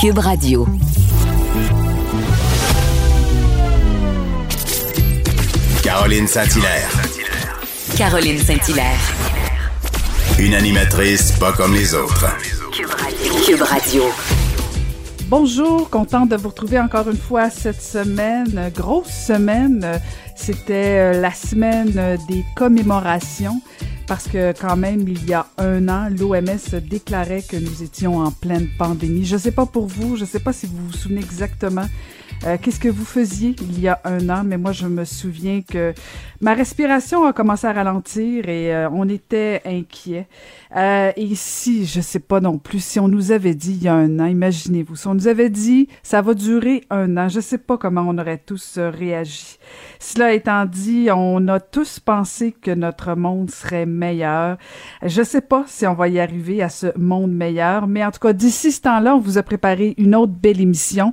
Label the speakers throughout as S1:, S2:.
S1: Cube Radio.
S2: Caroline Saint-Hilaire.
S1: Caroline Saint-Hilaire.
S2: Une animatrice pas comme les autres.
S1: Cube Radio.
S3: Bonjour, contente de vous retrouver encore une fois cette semaine, grosse semaine. C'était euh, la semaine des commémorations parce que quand même, il y a un an, l'OMS déclarait que nous étions en pleine pandémie. Je ne sais pas pour vous, je ne sais pas si vous vous souvenez exactement euh, qu'est-ce que vous faisiez il y a un an, mais moi je me souviens que ma respiration a commencé à ralentir et euh, on était inquiets. Euh, et si, je sais pas non plus, si on nous avait dit il y a un an, imaginez-vous, si on nous avait dit ça va durer un an, je sais pas comment on aurait tous réagi. Cela étant dit, on a tous pensé que notre monde serait meilleur. Je sais pas si on va y arriver à ce monde meilleur, mais en tout cas, d'ici ce temps-là, on vous a préparé une autre belle émission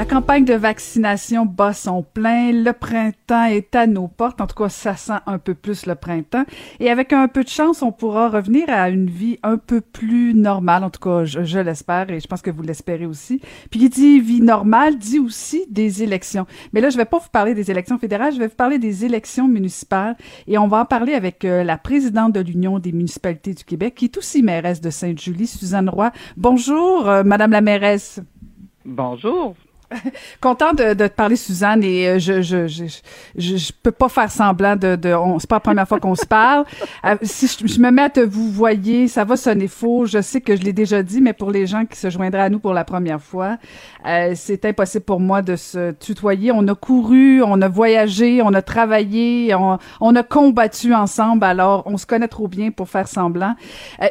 S3: La campagne de vaccination bat son plein. Le printemps est à nos portes. En tout cas, ça sent un peu plus le printemps. Et avec un peu de chance, on pourra revenir à une vie un peu plus normale. En tout cas, je, l'espère et je pense que vous l'espérez aussi. Puis qui dit vie normale dit aussi des élections. Mais là, je vais pas vous parler des élections fédérales, je vais vous parler des élections municipales. Et on va en parler avec euh, la présidente de l'Union des municipalités du Québec, qui est aussi mairesse de Sainte-Julie, Suzanne Roy. Bonjour, euh, Madame la mairesse.
S4: Bonjour.
S3: Content de, de, te parler, Suzanne, et euh, je je, je, je, je, peux pas faire semblant de... de on, c'est pas la première fois qu'on se parle. Euh, si je, me mets à te vous voyez, ça va sonner faux. Je sais que je l'ai déjà dit, mais pour les gens qui se joindraient à nous pour la première fois, euh, c'est impossible pour moi de se tutoyer. On a couru, on a voyagé, on a travaillé, on, on a combattu ensemble, alors on se connaît trop bien pour faire semblant.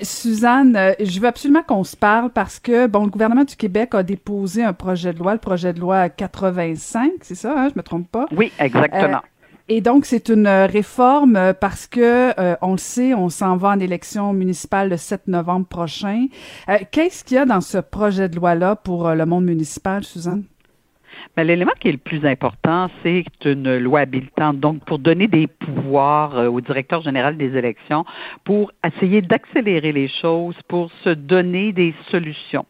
S3: Suzanne, je veux absolument qu'on se parle parce que, bon, le gouvernement du Québec a déposé un projet de loi, le projet de loi 85, c'est ça, hein, je me trompe pas?
S4: Oui, exactement. Euh,
S3: et donc, c'est une réforme euh, parce que, euh, on le sait, on s'en va en élection municipale le 7 novembre prochain. Qu'est-ce qu'il y a dans ce projet de loi-là pour le monde municipal, Suzanne?
S4: Mais l'élément qui est le plus important, c'est une loi habilitante, donc pour donner des pouvoirs euh, au directeur général des élections, pour essayer d'accélérer les choses, pour se donner des solutions.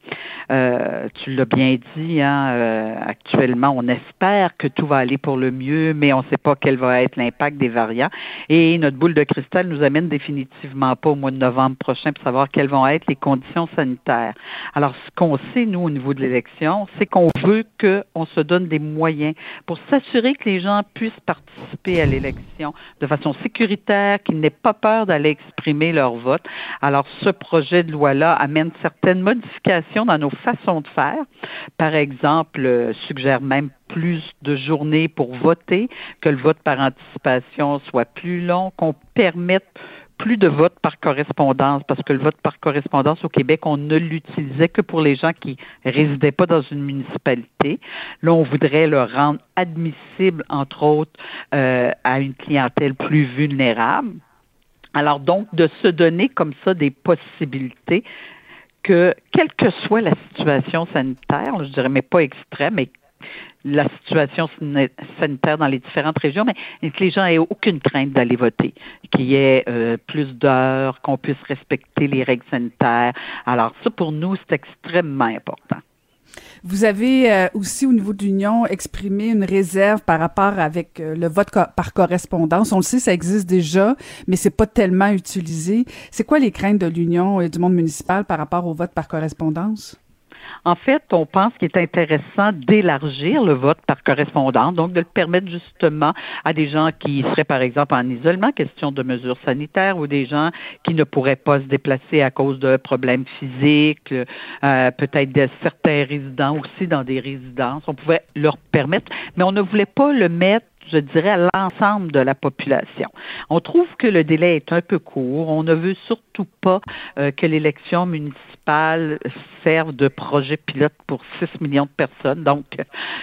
S4: Euh, tu l'as bien dit, hein, euh, actuellement, on espère que tout va aller pour le mieux, mais on ne sait pas quel va être l'impact des variants. Et notre boule de cristal nous amène définitivement pas au mois de novembre prochain pour savoir quelles vont être les conditions sanitaires. Alors, ce qu'on sait, nous, au niveau de l'élection, c'est qu'on veut qu'on se donne des moyens pour s'assurer que les gens puissent participer à l'élection de façon sécuritaire, qu'ils n'aient pas peur d'aller exprimer leur vote. Alors, ce projet de loi-là amène certaines modifications dans nos façons de faire. Par exemple, euh, suggère même plus de journées pour voter, que le vote par anticipation soit plus long, qu'on permette plus de vote par correspondance, parce que le vote par correspondance au Québec, on ne l'utilisait que pour les gens qui résidaient pas dans une municipalité. Là, on voudrait le rendre admissible, entre autres, euh, à une clientèle plus vulnérable. Alors donc, de se donner comme ça des possibilités que, quelle que soit la situation sanitaire, je dirais, mais pas extrême, mais la situation sanitaire dans les différentes régions, mais que les gens aient aucune crainte d'aller voter, qu'il y ait euh, plus d'heures, qu'on puisse respecter les règles sanitaires. Alors ça, pour nous, c'est extrêmement important.
S3: Vous avez euh, aussi au niveau de l'Union exprimé une réserve par rapport avec euh, le vote par correspondance. On le sait, ça existe déjà, mais c'est pas tellement utilisé. C'est quoi les craintes de l'Union et du monde municipal par rapport au vote par correspondance?
S4: En fait, on pense qu'il est intéressant d'élargir le vote par correspondance, donc de le permettre justement à des gens qui seraient, par exemple, en isolement, question de mesures sanitaires, ou des gens qui ne pourraient pas se déplacer à cause de problèmes physiques, euh, peut-être de certains résidents aussi dans des résidences. On pouvait leur permettre, mais on ne voulait pas le mettre je dirais, à l'ensemble de la population. On trouve que le délai est un peu court. On ne veut surtout pas euh, que l'élection municipale serve de projet pilote pour 6 millions de personnes, donc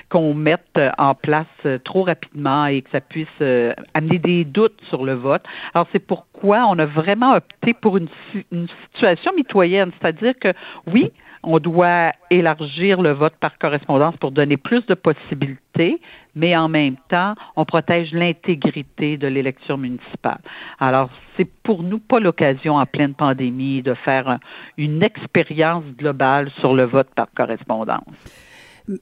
S4: qu'on mette en place euh, trop rapidement et que ça puisse euh, amener des doutes sur le vote. Alors c'est pourquoi on a vraiment opté pour une, une situation mitoyenne, c'est-à-dire que oui, on doit élargir le vote par correspondance pour donner plus de possibilités, mais en même temps, on protège l'intégrité de l'élection municipale. Alors, c'est pour nous pas l'occasion en pleine pandémie de faire une expérience globale sur le vote par correspondance.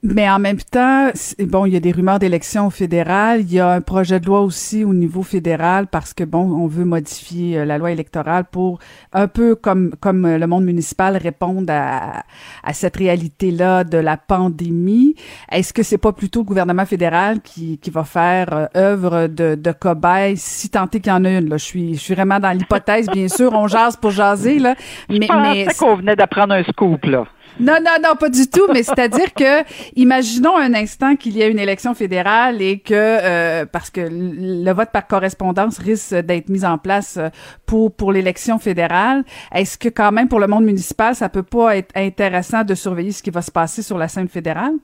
S3: Mais en même temps, bon, il y a des rumeurs d'élections fédérales. Il y a un projet de loi aussi au niveau fédéral parce que bon, on veut modifier euh, la loi électorale pour un peu comme comme euh, le monde municipal répondre à, à cette réalité-là de la pandémie. Est-ce que c'est pas plutôt le gouvernement fédéral qui, qui va faire euh, œuvre de, de cobaye? Si tant est qu'il y en a une là Je suis je suis vraiment dans l'hypothèse, bien sûr, on jase pour jaser là.
S4: Mais, mais qu'on venait d'apprendre un scoop là.
S3: Non, non, non, pas du tout. Mais c'est-à-dire que, imaginons un instant qu'il y ait une élection fédérale et que, euh, parce que le vote par correspondance risque d'être mis en place euh, pour pour l'élection fédérale, est-ce que quand même pour le monde municipal, ça peut pas être intéressant de surveiller ce qui va se passer sur la scène fédérale?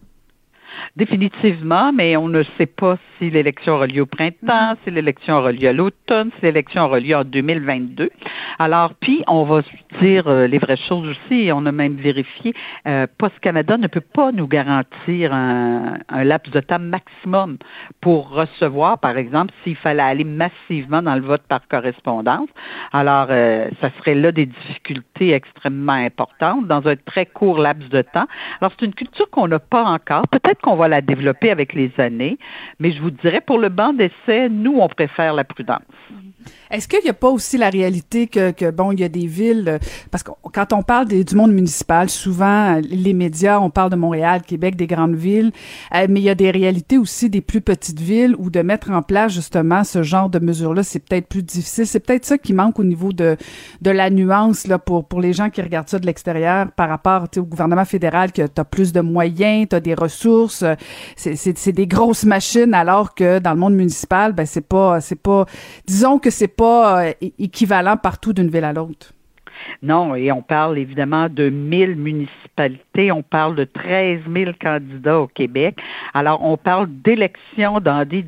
S4: Définitivement, mais on ne sait pas si l'élection aura lieu au printemps, si l'élection aura lieu à l'automne, si l'élection aura lieu en 2022. Alors, puis, on va dire euh, les vraies choses aussi. On a même vérifié, euh, Post Canada ne peut pas nous garantir un, laps de temps maximum pour recevoir, par exemple, s'il fallait aller massivement dans le vote par correspondance. Alors, euh, ça serait là des difficultés extrêmement importantes dans un très court laps de temps. Alors, c'est une culture qu'on n'a pas encore. Peut-être qu'on va la développer avec les années, mais je vous dirais, pour le banc d'essai, nous, on préfère la prudence.
S3: Est-ce qu'il n'y a pas aussi la réalité que, que, bon, il y a des villes, euh, parce que quand on parle du monde municipal, souvent, les médias, on parle de Montréal, Québec, des grandes villes, euh, mais il y a des réalités aussi des plus petites villes où de mettre en place justement ce genre de mesures-là, c'est peut-être plus difficile. C'est peut-être ça qui manque au niveau de, de la nuance là, pour, pour les gens qui regardent ça de l'extérieur par rapport au gouvernement fédéral, que tu as plus de moyens, tu as des ressources, c'est des grosses machines, alors que dans le monde municipal, ben c'est pas, c'est pas, disons que c'est pas euh, équivalent partout d'une ville à l'autre.
S4: Non, et on parle évidemment de 1000 municipalités, on parle de 13 000 candidats au Québec. Alors, on parle d'élections dans des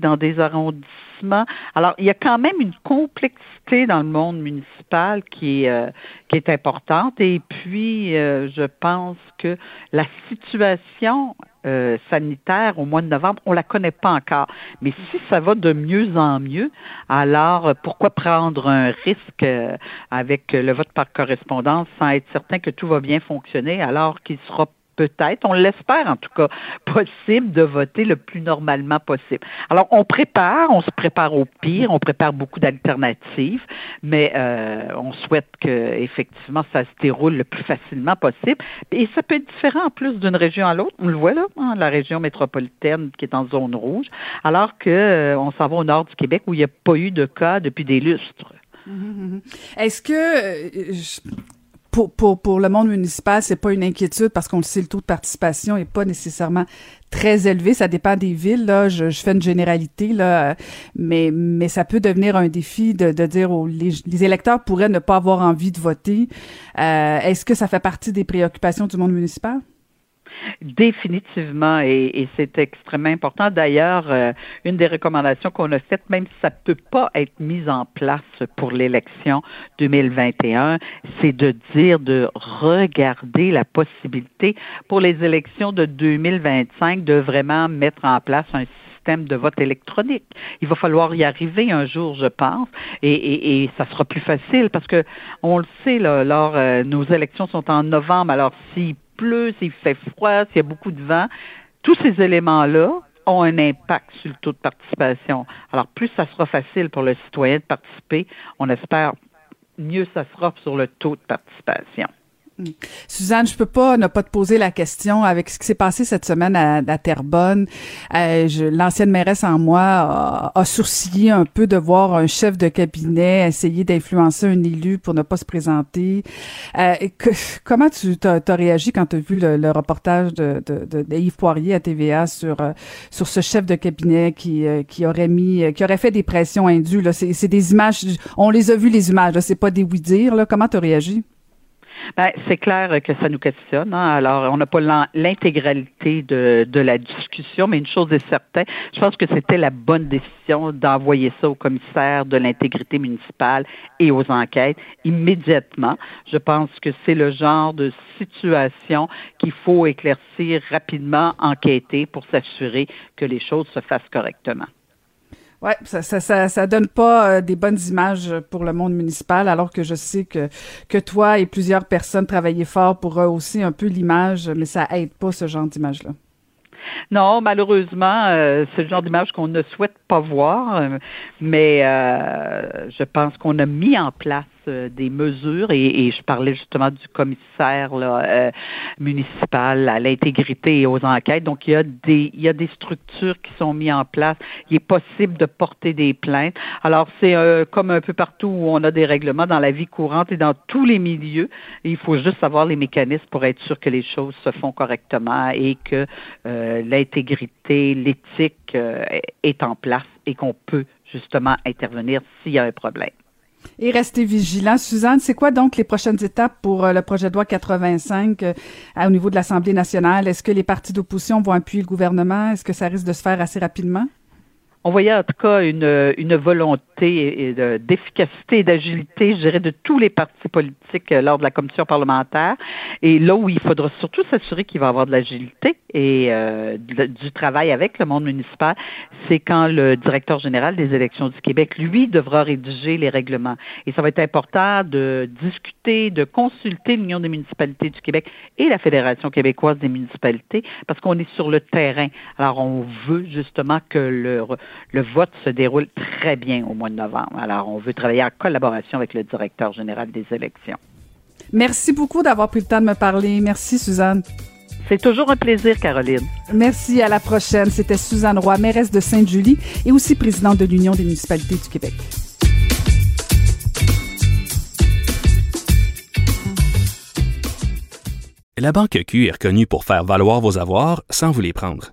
S4: dans des arrondissements. Alors, il y a quand même une complexité dans le monde municipal qui est, euh, qui est importante. Et puis, euh, je pense que la situation euh, sanitaire au mois de novembre, on la connaît pas encore. Mais si ça va de mieux en mieux, alors euh, pourquoi prendre un risque euh, avec le vote par correspondance sans être certain que tout va bien fonctionner alors qu'il sera peut-être, on l'espère en tout cas, possible de voter le plus normalement possible. Alors, on prépare, on se prépare au pire, on prépare beaucoup d'alternatives, mais euh, on souhaite que effectivement ça se déroule le plus facilement possible. Et ça peut être différent en plus d'une région à l'autre. On le voit là, hein, la région métropolitaine qui est en zone rouge, alors que euh, on s'en va au nord du Québec où il n'y a pas eu de cas depuis des lustres. Mmh,
S3: mmh, mmh. Est-ce que euh, pour, pour, pour le monde municipal, c'est pas une inquiétude parce qu'on le sait, le taux de participation est pas nécessairement très élevé. Ça dépend des villes. Là, je, je fais une généralité là, mais mais ça peut devenir un défi de, de dire aux les, les, électeurs pourraient ne pas avoir envie de voter. Euh, Est-ce que ça fait partie des préoccupations du monde municipal?
S4: Définitivement, et, c'est extrêmement important. D'ailleurs, euh, une des recommandations qu'on a faites, même si ça ne peut pas être mis en place pour l'élection 2021, c'est de dire de regarder la possibilité pour les élections de 2025 de vraiment mettre en place un système de vote électronique. Il va falloir y arriver un jour, je pense, et, et, ça sera plus facile parce que on le sait, là, lors, euh, nos élections sont en novembre, alors si pleut, s'il fait froid, s'il y a beaucoup de vent, tous ces éléments-là ont un impact sur le taux de participation. Alors, plus ça sera facile pour le citoyen de participer, on espère mieux ça sera sur le taux de participation.
S3: Suzanne, je peux pas ne pas te poser la question avec ce qui s'est passé cette semaine à, Terrebonne. Euh, L'ancienne mairesse en moi a, a, sourcillé un peu de voir un chef de cabinet essayer d'influencer un élu pour ne pas se présenter. Euh, que, comment tu as, réagi quand tu as vu le, reportage de, de, Yves Poirier à TVA sur euh, sur ce chef de cabinet qui euh, qui aurait mis qui aurait fait des pressions indues c'est des images on les a vues les images c'est pas des oui dire là. Comment tu as réagi?
S4: Ben, c'est clair que ça nous questionne. Hein. Alors, on n'a pas l'intégralité de, de la discussion, mais une chose est certaine, je pense que c'était la bonne décision d'envoyer ça au commissaire de l'intégrité municipale et aux enquêtes immédiatement. Je pense que c'est le genre de situation qu'il faut éclaircir rapidement, enquêter pour s'assurer que les choses se fassent correctement.
S3: Ouais, ça, ça, ça, ça, donne pas euh, des bonnes images pour le monde municipal, alors que je sais que que toi et plusieurs personnes travaillaient fort pour aussi un peu l'image, mais ça aide pas ce genre d'image-là.
S4: Non, malheureusement, euh, c'est le genre d'image qu'on ne souhaite pas voir, euh, mais euh, je pense qu'on a mis en place des mesures et, je parlais justement du commissaire municipal à l'intégrité et aux enquêtes. Donc il y a des il y a des structures qui sont mises en place. Il est possible de porter des plaintes. Alors c'est comme un peu partout où on a des règlements dans la vie courante et dans tous les milieux. il faut juste savoir les mécanismes pour être sûr que les choses se font correctement et que l'intégrité, l'éthique euh, est en place et qu'on peut justement intervenir s'il y a un problème.
S3: Et rester vigilant. Suzanne, c'est quoi donc les prochaines étapes pour euh, le projet de loi 85 euh, au niveau de l'Assemblée nationale? Est-ce que les partis d'opposition vont appuyer le gouvernement? Est-ce que ça risque de se faire assez rapidement?
S4: On voyait en tout cas une, une volonté d'efficacité et d'agilité, je dirais, de tous les partis politiques euh, lors de la commission parlementaire. Et là où il faudra surtout s'assurer qu'il va y avoir de l'agilité et euh, du travail avec le monde municipal, c'est quand le directeur général des élections du Québec, lui, devra rédiger les règlements. Et ça va être important de discuter, de consulter l'Union des municipalités du Québec et la Fédération québécoise des municipalités parce qu'on est sur le terrain. Alors, on veut justement que le le vote se déroule très bien au mois de novembre. Alors, on veut travailler en collaboration avec le directeur général des élections.
S3: Merci beaucoup d'avoir pris le temps de me parler. Merci, Suzanne.
S4: C'est toujours un plaisir, Caroline.
S3: Merci. À la prochaine. C'était Suzanne Roy, mairesse de Sainte-Julie et aussi présidente de l'Union des municipalités du Québec.
S5: La Banque Q est reconnue pour faire valoir vos avoirs sans vous les prendre.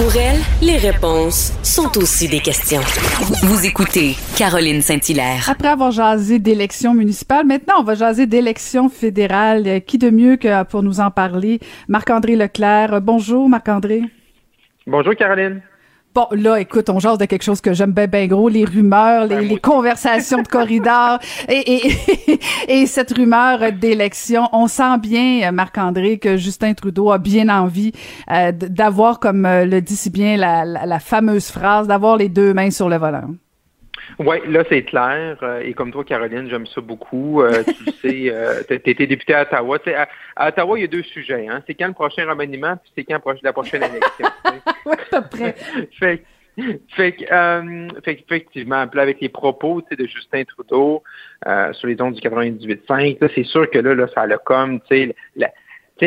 S6: Pour elle, les réponses sont aussi des questions. Vous écoutez Caroline Saint-Hilaire.
S3: Après avoir jasé d'élections municipales, maintenant on va jaser d'élections fédérales. Qui de mieux que pour nous en parler? Marc-André Leclerc. Bonjour Marc-André.
S7: Bonjour Caroline.
S3: Bon, là, écoute, on jase de quelque chose que j'aime bien, bien gros, les rumeurs, les, ben, conversations de corridor et, et, et, cette rumeur d'élection. On sent bien, Marc-André, que Justin Trudeau a bien envie euh, d'avoir, comme euh, le dit si bien la, la fameuse phrase, d'avoir les deux mains sur le volant.
S7: Oui, là, c'est clair. Euh, et comme toi, Caroline, j'aime ça beaucoup. Euh, tu sais, euh, tu été députée à Ottawa. À, à, Ottawa, il y a deux sujets. Hein. C'est quand le prochain remaniement, puis c'est quand la prochaine élection.
S3: oui, à peu près.
S7: fait, fait, euh, fait effectivement, avec les propos de Justin Trudeau sur les ondes du 98.5, c'est sûr que là, là ça a comme, tu sais, la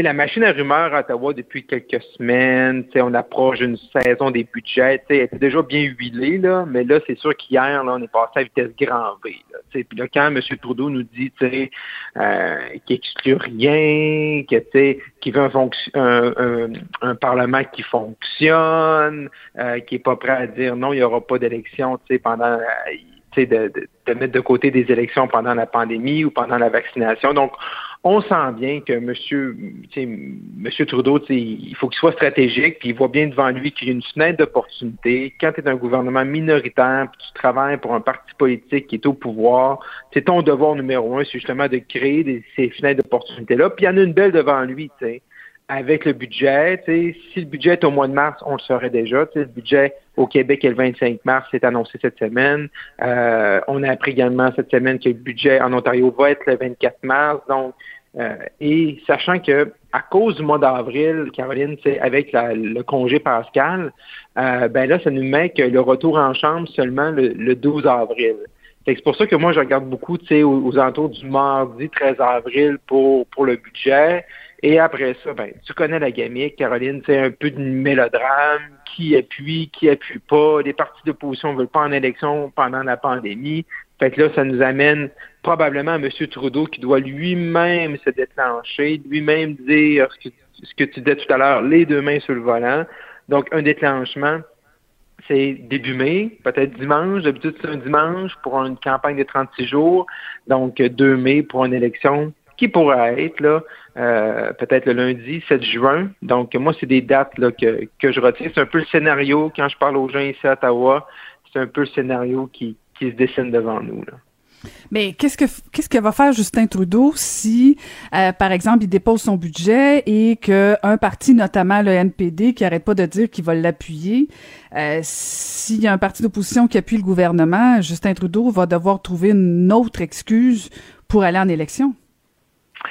S7: machine à rumeurs à Ottawa depuis quelques semaines, on approche d'une saison des budgets, elle était déjà bien huilée, là, mais là, c'est sûr qu'hier, on est passé à vitesse grand V. Puis là, quand M. Trudeau nous dit euh, qu'il exclut rien, qu'il veut un, un, Parlement qui fonctionne, euh, qui n'est pas prêt à dire non, il n'y aura pas d'élection pendant euh, de, de, mettre de côté des élections pendant la pandémie ou pendant la vaccination. Donc, on sent bien que Monsieur Trudeau, il faut qu'il soit stratégique, puis il voit bien devant lui qu'il y a une fenêtre d'opportunité. Quand tu es un gouvernement minoritaire, puis tu travailles pour un parti politique qui est au pouvoir, c'est ton devoir numéro un, c'est justement de créer ces fenêtres d'opportunité-là. Puis il y en a une belle devant lui, tu sais avec le budget. Si le budget est au mois de mars, on le saurait déjà. le budget au Québec est le 25 mars, c'est annoncé cette semaine. Euh, on a appris également cette semaine que le budget en Ontario va être le 24 mars. Donc, euh, et sachant que à cause du mois d'avril, Caroline, avec le congé pascal, euh, ben là, ça nous met que le retour en chambre seulement le, 12 avril. C'est pour ça que moi, je regarde beaucoup aux, aux alentours du mardi 13 avril pour, pour le budget. Et après ça, ben, tu connais la gamique, Caroline, c'est un peu de mélodrame, qui appuie, qui appuie pas. Les partis d'opposition ne veulent pas en élection pendant la pandémie. Fait que là, ça nous amène probablement à M. Trudeau qui doit lui-même se déclencher, lui-même dire ce que, ce que tu disais tout à l'heure, les deux mains sur le volant. Donc, un déclenchement, c'est début mai, peut-être dimanche. D'habitude, c'est un dimanche pour une campagne de 36 jours. Donc, 2 mai pour une élection qui pourrait être là, euh, peut-être le lundi 7 juin. Donc, moi, c'est des dates que, que je retiens. C'est un peu le scénario, quand je parle aux gens ici à Ottawa, c'est un peu le scénario qui, qui se dessine devant nous.
S3: Mais qu'est-ce que qu'est-ce que va faire Justin Trudeau si, euh, par exemple, il dépose son budget et qu'un parti, notamment le NPD, qui arrête pas de dire qu'il va l'appuyer, euh, s'il y a un parti d'opposition qui appuie le gouvernement, Justin Trudeau va devoir trouver une autre excuse pour aller en élection?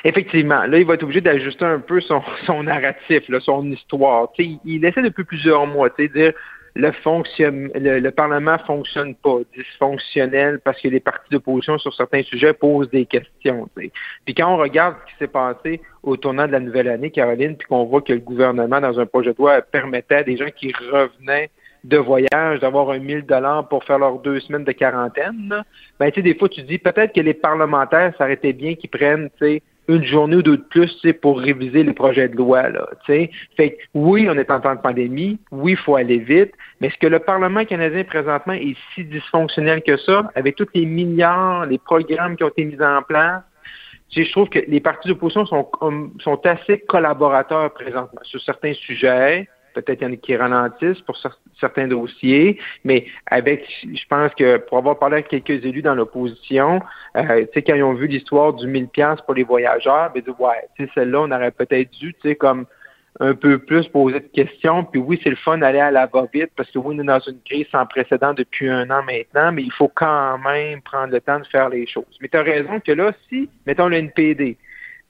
S7: Effectivement, là, il va être obligé d'ajuster un peu son, narratif, là, son histoire. il, il essaie depuis plusieurs mois, de dire le, fonction, le, le, Parlement fonctionne pas, dysfonctionnel, parce que les partis d'opposition sur certains sujets posent des questions. Puis quand on regarde ce qui s'est passé au tournant de la nouvelle année, Caroline, puis qu'on voit que le gouvernement, dans un projet de loi, permettait à des gens qui revenaient de voyage d'avoir un 1000 dollars pour faire leurs deux semaines de quarantaine, ben tu sais, des fois tu dis peut-être que les parlementaires, ça bien qu'ils prennent, tu sais, une journée ou deux de plus pour réviser les projets de loi. Là, fait oui, on est en temps de pandémie, oui, il faut aller vite, mais est-ce que le Parlement canadien présentement est si dysfonctionnel que ça, avec tous les milliards, les programmes qui ont été mis en place? Je trouve que les partis d'opposition sont, sont assez collaborateurs présentement sur certains sujets peut-être qu'il y en a qui ralentissent pour certains dossiers, mais avec, je pense que pour avoir parlé avec quelques élus dans l'opposition, euh, tu sais, quand ils ont vu l'histoire du 1000 pièces pour les voyageurs, ben, ouais, tu sais, celle-là, on aurait peut-être dû, tu sais, comme un peu plus poser de questions. Puis oui, c'est le fun d'aller à la va-vite parce que oui, on est dans une crise sans précédent depuis un an maintenant, mais il faut quand même prendre le temps de faire les choses. Mais tu as raison que là, si, mettons le NPD,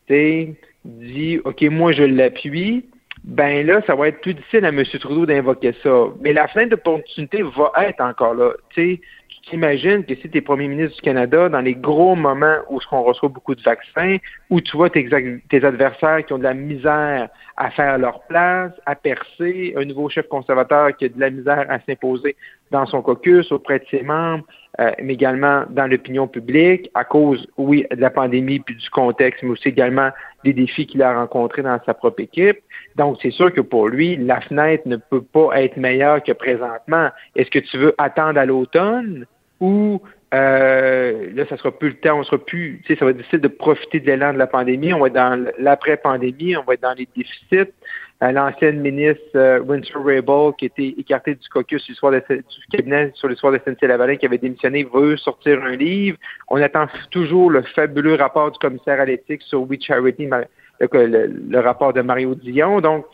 S7: tu dit, OK, moi, je l'appuie, ben là, ça va être plus difficile à M. Trudeau d'invoquer ça. Mais la fenêtre d'opportunité va être encore là. Tu t'imagines que si tu es premier ministre du Canada, dans les gros moments où on reçoit beaucoup de vaccins, où tu vois tes adversaires qui ont de la misère à faire leur place, à percer, un nouveau chef conservateur qui a de la misère à s'imposer dans son caucus auprès de ses membres, euh, mais également dans l'opinion publique, à cause, oui, de la pandémie puis du contexte, mais aussi également des défis qu'il a rencontrés dans sa propre équipe. Donc, c'est sûr que pour lui, la fenêtre ne peut pas être meilleure que présentement. Est-ce que tu veux attendre à l'automne ou euh, là, ça sera plus le temps, on sera plus, tu sais, ça va être difficile de profiter de l'élan de la pandémie. On va être dans l'après-pandémie, on va être dans les déficits. L'ancienne ministre Winter Rabel, qui était écartée du caucus du, soir de, du cabinet sur l'histoire de SNC-Lavalin, qui avait démissionné, veut sortir un livre. On attend toujours le fabuleux rapport du commissaire à l'éthique sur We Charity, le, rapport de Mario Dion. Donc,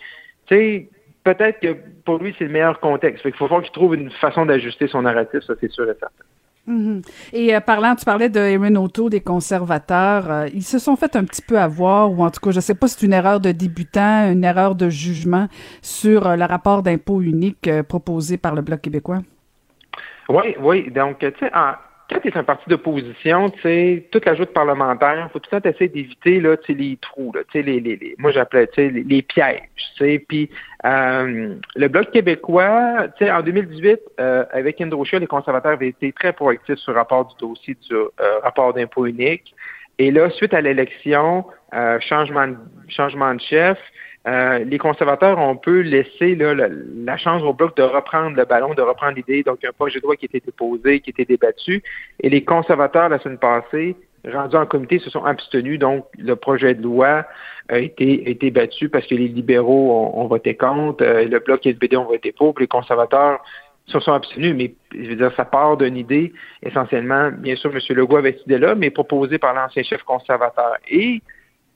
S7: tu sais, peut-être que pour lui, c'est le meilleur contexte. Il faut voir qu'il trouve une façon d'ajuster son narratif, ça c'est sûr et certain.
S3: Mhm. Et euh, parlant, tu parlais de Erin Otto, des conservateurs, euh, ils se sont fait un petit peu avoir, ou en tout cas, je ne sais pas si c'est une erreur de débutant, une erreur de jugement sur euh, le rapport d'impôt unique proposé par le Bloc québécois.
S7: Oui, oui. Donc, tu sais, quand tu es un parti d'opposition, tu sais, toute la joute parlementaire, faut tout le temps essayer d'éviter là, les trous, là, les, les, les, moi j'appelais les, les pièges. Puis euh, le Bloc québécois, en 2018, euh, avec Andrew les conservateurs avaient été très proactifs sur le rapport du dossier du euh, rapport d'impôt unique. Et là, suite à l'élection, euh, changement, changement de chef, euh, les conservateurs ont peu laissé la, chance au bloc de reprendre le ballon, de reprendre l'idée. Donc, un projet de loi qui était déposé, qui était débattu. Et les conservateurs, la semaine passée, rendus en comité, se sont abstenus. Donc, le projet de loi a été, été battu parce que les libéraux ont, voté contre, euh, le bloc et le BD ont voté pour, puis les conservateurs se sont abstenus. Mais, je veux dire, ça part d'une idée, essentiellement, bien sûr, M. Legault avait cette idée-là, mais proposée par l'ancien chef conservateur. Et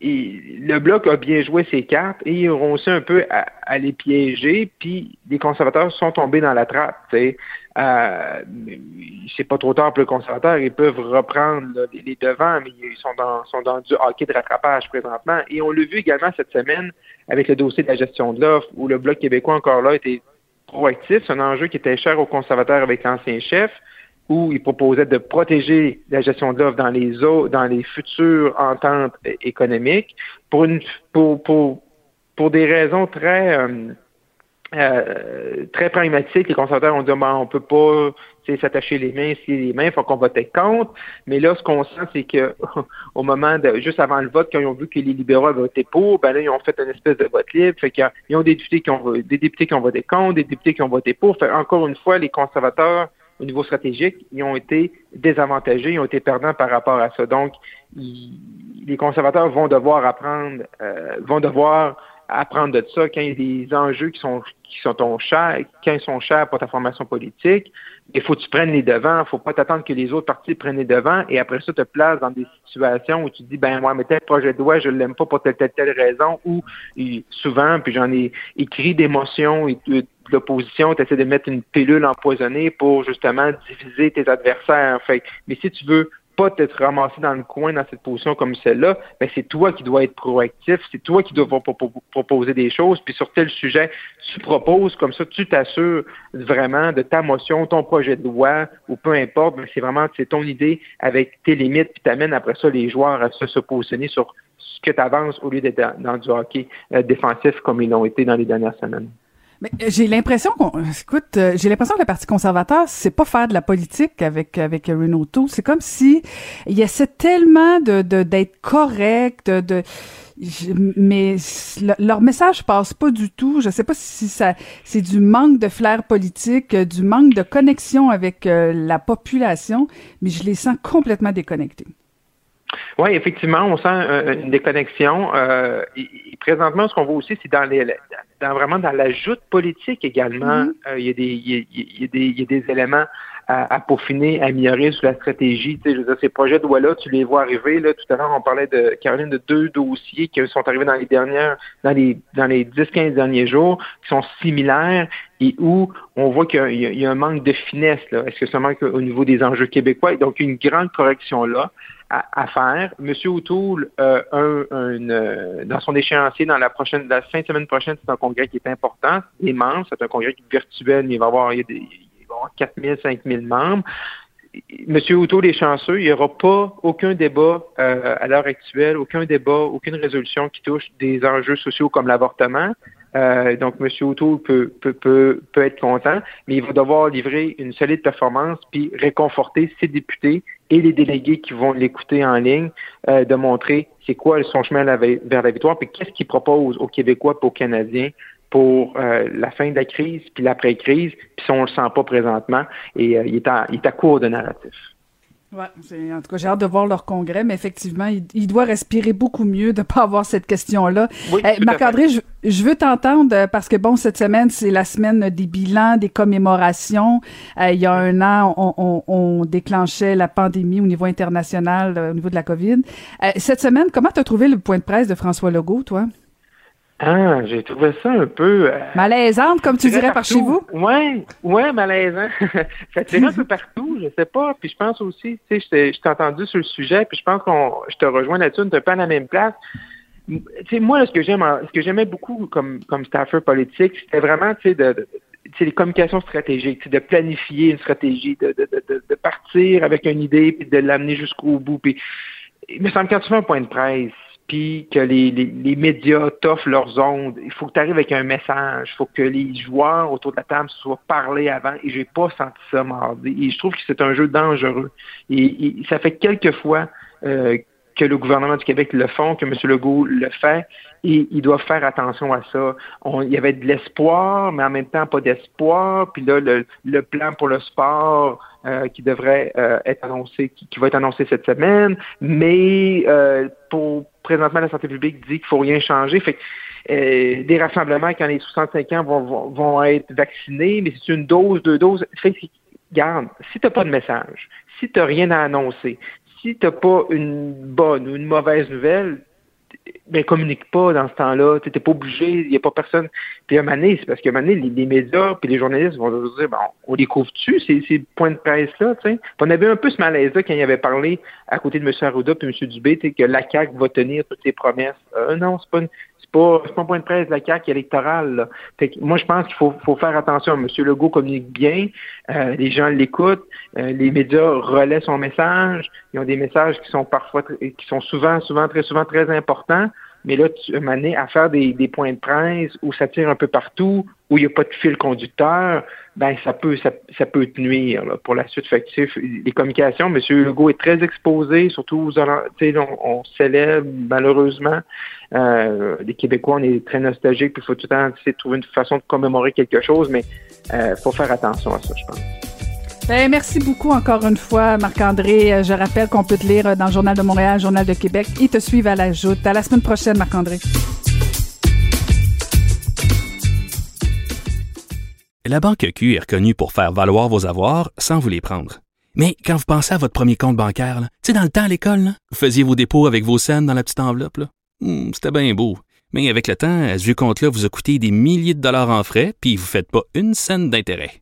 S7: le bloc a bien joué ses cartes et ils ont aussi un peu à, les piéger, puis les conservateurs sont tombés dans la trappe. Euh, c'est pas trop tard pour les conservateurs, ils peuvent reprendre les, devants, mais ils sont dans, sont dans du hockey de rattrapage présentement. Et on l'a vu également cette semaine avec le dossier de la gestion de l'offre, où le bloc québécois encore là était proactif. C'est un enjeu qui était cher aux conservateurs avec l'ancien chef où il proposait de protéger la gestion de l'offre dans les dans les futures ententes économiques pour une pour pour, pour des raisons très euh, euh, très pragmatiques. Les conservateurs ont dit ben, on peut pas s'attacher les mains, si les mains, il faut qu'on vote contre. Mais là, ce qu'on sent, c'est que au moment de juste avant le vote, quand ils ont vu que les libéraux avaient voté pour, ben là, ils ont fait une espèce de vote libre. Fait qu'ils ont des députés qui ont des députés qui ont voté contre, des députés qui ont voté pour. Fait encore une fois, les conservateurs au niveau stratégique, ils ont été désavantagés, ils ont été perdants par rapport à ça. Donc, les conservateurs vont devoir apprendre, euh, vont devoir apprendre de ça quand il y a des enjeux qui sont qui sont ton chers, quand ils sont chers pour ta formation politique. Il faut que tu prennes les devants. Il faut pas t'attendre que les autres partis prennent les devants et après ça te places dans des situations où tu dis ben moi mais tel projet de loi je l'aime pas pour telle telle telle raison ou souvent puis j'en ai écrit d'émotions et de, l'opposition, tu essaies de mettre une pilule empoisonnée pour justement diviser tes adversaires. Fait, mais si tu veux pas t'être ramassé dans le coin dans cette position comme celle-là, ben c'est toi qui dois être proactif, c'est toi qui dois proposer des choses, puis sur tel sujet, tu proposes, comme ça, tu t'assures vraiment de ta motion, ton projet de loi, ou peu importe, mais c'est vraiment c'est ton idée avec tes limites, puis t'amènes après ça les joueurs à se, positionner sur ce que tu avances au lieu d'être dans, du hockey euh, défensif comme ils l'ont été dans les dernières semaines.
S3: Mais euh, j'ai l'impression qu'on, écoute, euh, j'ai l'impression que le Parti conservateur, c'est pas faire de la politique avec avec Renault. C'est comme si il essaie tellement de d'être correct, de, mais leur message passe pas du tout. Je sais pas si ça, c'est du manque de flair politique, du manque de connexion avec euh, la population, mais je les sens complètement déconnectés.
S7: Oui, effectivement, on sent une déconnexion. et, présentement, ce qu'on voit aussi, c'est dans les, dans, vraiment dans l'ajout politique également. Mm-hmm. Euh, il, y a des, il, y a, des, il y a des éléments à, à peaufiner, à améliorer sur la stratégie. Tu sais, je veux dire, ces projets de loi-là, tu les vois arriver. Là, tout à l'heure, on parlait de Caroline de deux dossiers qui sont arrivés dans les dernières, dans les dans les 10-15 derniers jours, qui sont similaires et où on voit qu'il y, a un manque de finesse. Est-ce que ça manque au niveau des enjeux québécois? Donc, une grande correction là à, faire. Monsieur O'Toole, euh, euh, dans son échéancier, dans la prochaine, la fin semaine prochaine, c'est un congrès qui est important. Les membres, c'est un congrès virtuel, mais il va y avoir, il y a des, il va y avoir 4 000, 5 000 membres. Monsieur O'Toole est chanceux, il n'y aura pas aucun débat euh, à l'heure actuelle, aucun débat, aucune résolution qui touche des enjeux sociaux comme l'avortement. Donc, M. O'Toole peut, peut, peut, peut, être content, mais il va devoir livrer une solide performance puis réconforter ses députés et les délégués qui vont l'écouter en ligne euh, de montrer c'est quoi son chemin vers la victoire puis qu'est-ce qu'il propose aux Québécois et aux Canadiens pour euh, la fin de la crise puis l'après-crise, puis ça, on le sent pas présentement et il, est à, il est à court de narratif.
S3: Ouais, en tout cas, j'ai hâte de voir leur congrès, mais effectivement, il, doit respirer beaucoup mieux de ne pas avoir cette question-là.
S7: Oui,
S3: Marc-André, je, je veux t'entendre parce que bon, cette semaine, c'est la semaine des bilans, des commémorations. il y a un an, on, on, déclenchait la pandémie au niveau international, au niveau de la COVID. cette semaine, comment tu as trouvé le point de presse de François Legault, toi?
S7: Ah, j'ai trouvé ça un peu...
S3: Euh, Malaisante, comme tu dirais par chez vous?
S7: Oui, ouais, malaisant. ça tirait un peu partout, je sais pas. Puis je pense aussi, tu sais, je t'ai entendu sur le sujet, puis je pense qu'on je te rejoins là-dessus, on n'est pas à la même place. Tu sais, moi, ce que j'aime, ce que j'aimais beaucoup comme, comme staffer politique, c'était vraiment, tu sais, de, de les communications stratégiques, de planifier une stratégie, de, de, de, de partir avec une idée, puis de l'amener jusqu'au bout. Puis, il me semble quand tu fais un point de presse, puis que les, les, médias t'offrent leurs ondes. Il faut que tu arrives avec un message. Il faut que les joueurs autour de la table soient parlés avant. Et j'ai pas senti ça mardi. Et je trouve que c'est un jeu dangereux. Et, ça fait quelques fois euh, que le gouvernement du Québec le font, que M. Legault le fait, et ils doivent faire attention à ça. il y avait de l'espoir, mais en même temps pas d'espoir. Puis là, le, le, plan pour le sport euh, qui devrait euh, être annoncé, qui, va être annoncé cette semaine, mais euh, pour présentement la santé publique dit qu'il faut rien changer. Fait des rassemblements quand les 65 ans vont, vont, être vaccinés, mais c'est une dose, deux doses. Fait garde, si tu n'as pas de message, si tu n'as rien à annoncer, si tu n'as pas une bonne ou une mauvaise nouvelle, ben communique pas dans ce temps-là. Tu n'es pas obligé, il n'y a pas personne. Puis à un moment donné, c'est parce qu'à un moment donné, les, médias puis les journalistes vont dire bon, on les couvre-tu, ces, ces points de presse-là, tu sais? On avait un peu ce malaise-là quand il avait parlé à côté de M. Arruda puis M. Dubé, que la CAQ va tenir toutes ses promesses. Euh, non, c'est pas une, pas, pas un point de presse de la CAQ électorale. moi, je pense qu'il faut, faut, faire attention. M. Legault communique bien, euh, les gens l'écoutent, euh, les médias relaient son message. Ils ont des messages qui sont parfois, qui sont souvent, souvent, très souvent très importants. Mais là, tu m'amener à faire des, des, points de presse où ça tire un peu partout, où il n'y a pas de fil conducteur, ben ça peut ça, ça peut te nuire là, pour la suite. Fait les communications, M. Legault est très exposé, surtout aux on, on célèbre malheureusement. Euh, les Québécois, on est très nostalgiques, puis il faut tout le temps essayer de trouver une façon de commémorer quelque chose, mais il euh, faut faire attention à ça, je pense.
S3: Ben, merci beaucoup encore une fois, Marc-André. Euh, je rappelle qu'on peut te lire dans le Journal de Montréal, Journal de Québec et te suivre à la joute. À la semaine prochaine, Marc-André.
S5: La Banque Q est reconnue pour faire valoir vos avoirs sans vous les prendre. Mais quand vous pensez à votre premier compte bancaire, tu sais, dans le temps à l'école, vous faisiez vos dépôts avec vos scènes dans la petite enveloppe. Hmm, c'était bien beau. Mais avec le temps, ce vieux compte-là vous a coûté des milliers de dollars en frais, puis vous ne faites pas une scène d'intérêt.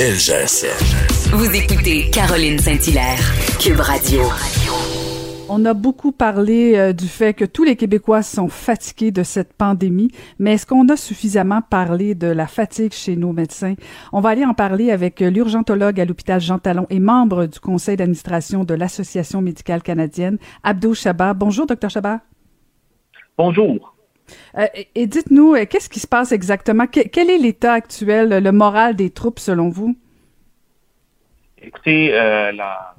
S2: LGSN.
S6: Vous écoutez Caroline Saint-Hilaire, Cube Radio.
S3: On a beaucoup parlé euh, du fait que tous les Québécois sont fatigués de cette pandémie, mais est-ce qu'on a suffisamment parlé de la fatigue chez nos médecins? On va aller en parler avec euh, l'urgentologue à l'hôpital Jean Talon et membre du conseil d'administration de l'Association médicale canadienne, Abdou Chabat. Bonjour, docteur Chabat.
S8: Bonjour.
S3: Euh, et dites-nous, euh, qu'est-ce qui se passe exactement? quel est l'état actuel, le moral des troupes selon vous?
S8: Écoutez, euh, la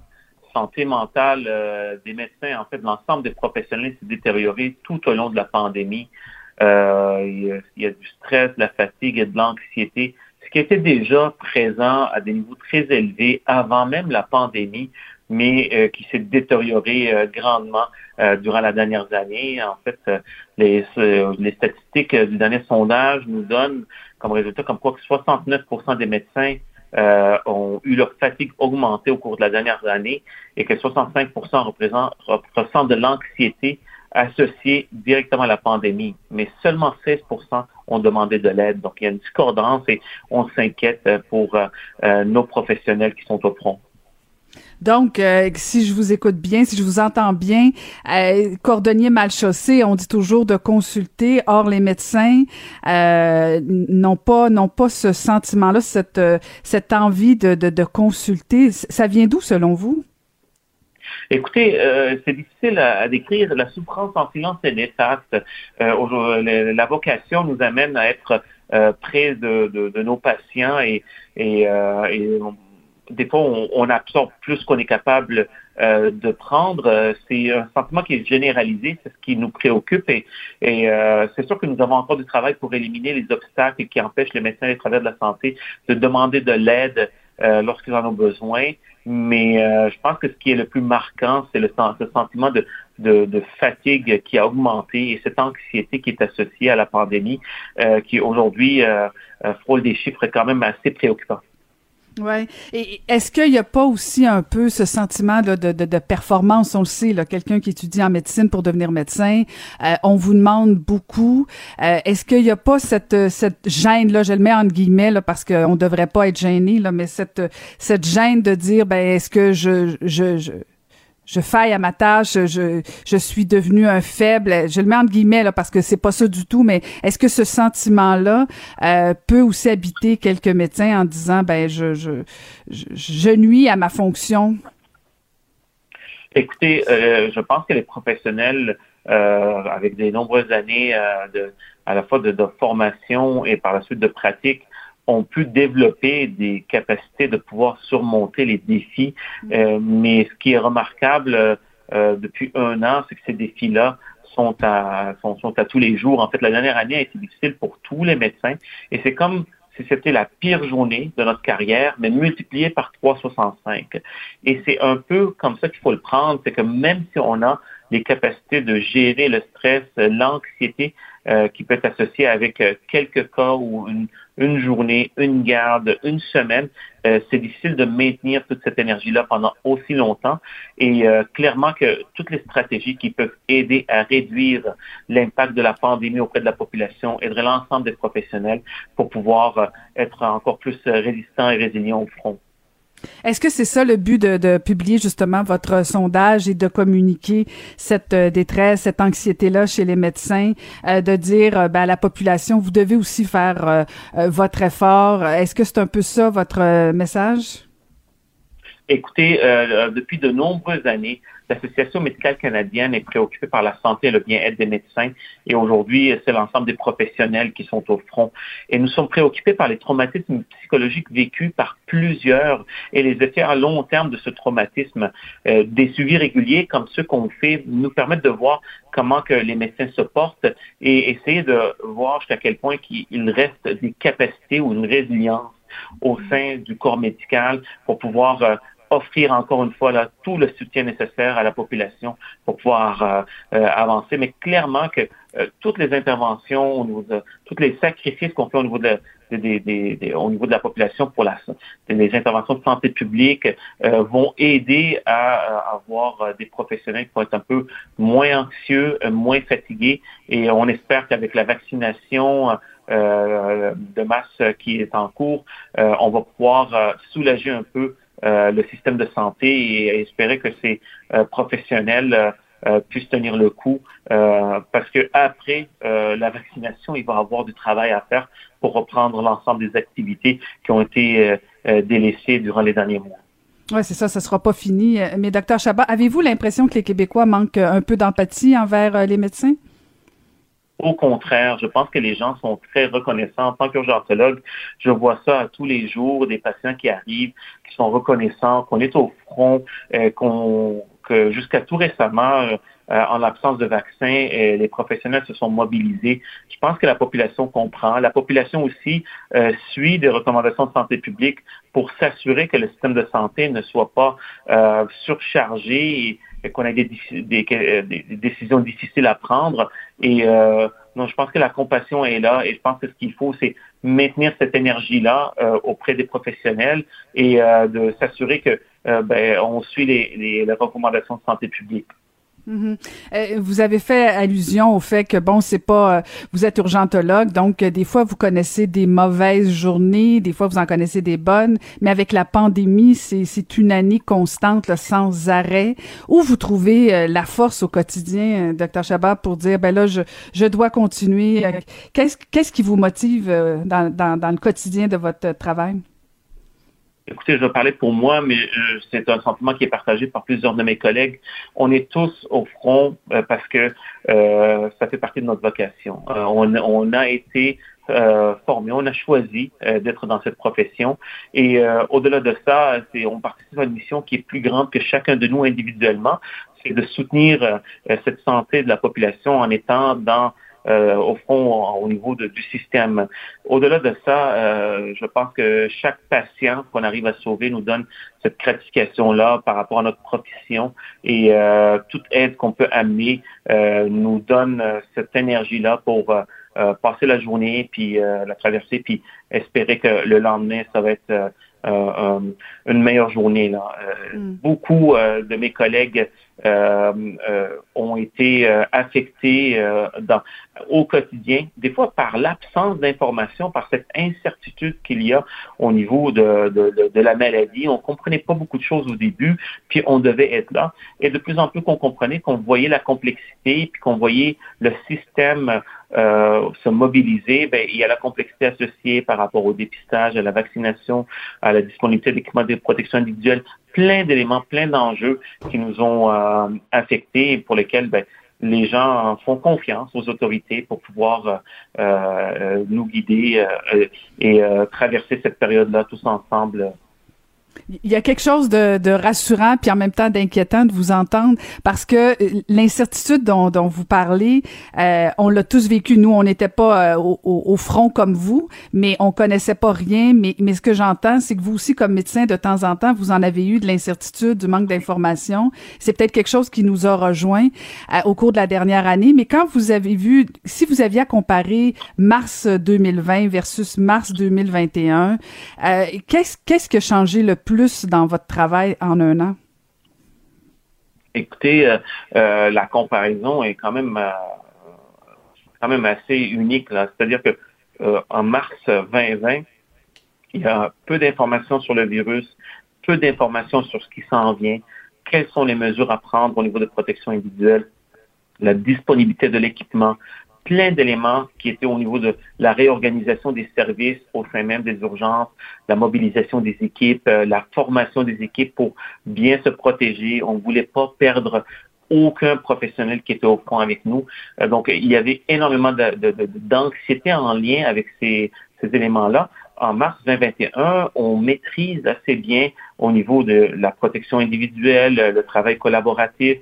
S8: santé mentale des médecins, en fait, l'ensemble des professionnels s'est détérioré tout au long de la pandémie. il, y a, du stress, de la fatigue et de l'anxiété, ce qui était déjà présent à des niveaux très élevés avant même la pandémie mais qui s'est détérioré grandement euh, durant la dernière année. En fait, les, les statistiques du dernier sondage nous donnent comme résultat comme quoi que 69% des médecins ont eu leur fatigue augmentée au cours de la dernière année et que 65% représentent, ressentent de l'anxiété associée directement à la pandémie, mais seulement 16% ont demandé de l'aide. Donc, il y a une discordance et on s'inquiète pour nos professionnels qui sont au front.
S3: Donc, euh, si je vous écoute bien, si je vous entends bien, euh, cordonnier mal chaussé, on dit toujours de consulter. Or, les médecins euh, n'ont pas n'ont pas ce sentiment-là, cette cette envie de, de, consulter. Ça vient d'où, selon vous?
S8: Écoutez, c'est difficile à, décrire. La souffrance en silence est néfaste. La vocation nous amène à être près de, de, nos patients et, et, et des fois, on, on, absorbe plus qu'on est capable euh, de prendre. C'est un sentiment qui est généralisé, c'est ce qui nous préoccupe et, euh, c'est sûr que nous avons encore du travail pour éliminer les obstacles qui empêchent les médecins et les travailleurs de la santé de demander de l'aide euh, lorsqu'ils en ont besoin. Mais euh, je pense que ce qui est le plus marquant, c'est le, ce sentiment de, de, fatigue qui a augmenté et cette anxiété qui est associée à la pandémie, euh, qui aujourd'hui euh, euh frôle des chiffres quand même assez préoccupants.
S3: Ouais. Et est-ce qu'il n'y a pas aussi un peu ce sentiment de, de, de, performance, on le sait, là, quelqu'un qui étudie en médecine pour devenir médecin, euh, on vous demande beaucoup. Euh, est-ce qu'il n'y a pas cette cette gêne là, je le mets en guillemets là parce qu'on ne devrait pas être gêné là, mais cette cette gêne de dire ben est-ce que je je, je je faille à ma tâche, je, je suis devenu un faible. Je le mets entre guillemets parce que c'est pas ça du tout, mais est-ce que ce sentiment-là euh, peut aussi habiter quelques médecins en disant ben je je, je, nuis à ma fonction?
S8: Écoutez, euh, je pense que les professionnels euh, avec des nombreuses années à la fois de, formation et par la suite de pratique ont pu développer des capacités de pouvoir surmonter les défis. Mm. Euh, mais ce qui est remarquable euh, depuis un an, c'est que ces défis-là sont à, sont, sont, à tous les jours. En fait, la dernière année a été difficile pour tous les médecins et c'est comme si c'était la pire journée de notre carrière, mais multipliée par 365. Et c'est un peu comme ça qu'il faut le prendre, c'est que même si on a les capacités de gérer le stress, l'anxiété euh, qui peut être associée avec euh, quelques cas ou une, une journée, une garde, une semaine, euh, c'est difficile de maintenir toute cette énergie-là pendant aussi longtemps. Et euh, clairement que toutes les stratégies qui peuvent aider à réduire l'impact de la pandémie auprès de la population aideraient l'ensemble des professionnels pour pouvoir euh, être encore plus résistants et résilients au front.
S3: Est-ce que c'est ça le but de, publier justement votre sondage et de communiquer cette euh, détresse, cette anxiété-là chez les médecins, euh, de dire euh, ben, à la population, vous devez aussi faire votre effort? Est-ce que c'est un peu ça votre message?
S8: Écoutez, depuis de nombreuses années, L'Association médicale canadienne est préoccupée par la santé et le bien-être des médecins et aujourd'hui, c'est l'ensemble des professionnels qui sont au front. Et nous sommes préoccupés par les traumatismes psychologiques vécus par plusieurs et les effets à long terme de ce traumatisme. Euh, des suivis réguliers comme ceux qu'on fait nous permettent de voir comment que les médecins se portent et essayer de voir jusqu'à quel point il reste des capacités ou une résilience au sein du corps médical pour pouvoir euh, offrir encore une fois là, tout le soutien nécessaire à la population pour pouvoir euh, euh, avancer. Mais clairement que euh, toutes les interventions, au niveau de, tous les sacrifices qu'on fait au niveau de la, des, des, au niveau de la population pour la, les interventions de santé publique vont aider à, avoir des professionnels qui vont être un peu moins anxieux, moins fatigués. Et on espère qu'avec la vaccination de masse qui est en cours, on va pouvoir soulager un peu euh, le système de santé et, espérer que ces euh, professionnels euh, puissent tenir le coup parce que après la vaccination, il va avoir du travail à faire pour reprendre l'ensemble des activités qui ont été délaissées durant les derniers mois.
S3: Oui, c'est ça, ça sera pas fini. Mais docteur Chabat, avez-vous l'impression que les Québécois manquent un peu d'empathie envers les médecins?
S8: Au contraire, je pense que les gens sont très reconnaissants. En tant qu'urgentologue, je vois ça tous les jours, des patients qui arrivent, qui sont reconnaissants, qu'on est au front, euh, qu'on que jusqu'à tout récemment, euh, en l'absence de vaccins, euh, les professionnels se sont mobilisés. Je pense que la population comprend. La population aussi suit des recommandations de santé publique pour s'assurer que le système de santé ne soit pas surchargé qu'on ait des, des, décisions difficiles à prendre. Et euh, non, je pense que la compassion est là et je pense que ce qu'il faut, c'est maintenir cette énergie-là euh, auprès des professionnels et euh, de s'assurer que ben, on suit les, les, les recommandations de santé publique.
S3: Mhm. Euh, vous avez fait allusion au fait que bon, c'est pas, euh, vous êtes urgentologue, donc euh, des fois vous connaissez des mauvaises journées, des fois vous en connaissez des bonnes, mais avec la pandémie, c'est une année constante, là, sans arrêt. Où vous trouvez la force au quotidien, docteur Chabat, pour dire ben là, je je dois continuer? Qu'est-ce qu'est-ce qui vous motive dans, dans dans le quotidien de votre travail?
S8: Écoutez, je vais parler pour moi, mais euh, c'est un sentiment qui est partagé par plusieurs de mes collègues. On est tous au front euh, parce que euh, ça fait partie de notre vocation. On, on, a été formé, on a choisi d'être dans cette profession. Et au-delà de ça, on participe à une mission qui est plus grande que chacun de nous individuellement. C'est de soutenir cette santé de la population en étant dans euh, au fond au niveau de, du système. Au-delà de ça, euh, je pense que chaque patient qu'on arrive à sauver nous donne cette gratification-là par rapport à notre profession et euh, toute aide qu'on peut amener nous donne cette énergie-là pour passer la journée, puis la traverser, puis espérer que le lendemain, ça va être une meilleure journée. Là. Mm. Beaucoup de mes collègues euh, euh, ont été euh, affectés dans, au quotidien, des fois par l'absence d'information, par cette incertitude qu'il y a au niveau de, de, de, la maladie. On comprenait pas beaucoup de choses au début, puis on devait être là. Et de plus en plus qu'on comprenait, qu'on voyait la complexité, puis qu'on voyait le système euh, se mobiliser, ben, il y a la complexité associée par rapport au dépistage, à la vaccination, à la disponibilité d'équipements de protection individuelle, plein d'éléments, plein d'enjeux qui nous ont euh, affectés et pour lesquels ben, les gens font confiance aux autorités pour pouvoir euh, euh nous guider et traverser cette période-là tous ensemble
S3: il y a quelque chose de, de rassurant puis en même temps d'inquiétant de vous entendre parce que euh, l'incertitude dont, dont vous parlez, euh, on l'a tous vécu. Nous, on n'était pas euh, au, au, front comme vous, mais on connaissait pas rien. Mais, mais ce que j'entends, c'est que vous aussi, comme médecin, de temps en temps, vous en avez eu de l'incertitude, du manque d'information. C'est peut-être quelque chose qui nous a rejoint au cours de la dernière année. Mais quand vous avez vu, si vous aviez à comparer mars 2020 versus mars 2021, qu'est-ce qu'est-ce qui a changé le plus dans votre travail en un an?
S8: Écoutez, euh, euh, la comparaison est quand même, euh, quand même assez unique. C'est-à-dire que en mars 2020, il y a peu d'informations sur le virus, peu d'informations sur ce qui s'en vient, quelles sont les mesures à prendre au niveau de protection individuelle, la disponibilité de l'équipement, plein d'éléments qui étaient au niveau de la réorganisation des services au sein même des urgences, la mobilisation des équipes, euh, la formation des équipes pour bien se protéger. On ne voulait pas perdre aucun professionnel qui était au front avec nous. Euh, donc, il y avait énormément d'anxiété en lien avec ces, ces éléments-là en mars 2021, on maîtrise assez bien au niveau de la protection individuelle, le travail collaboratif,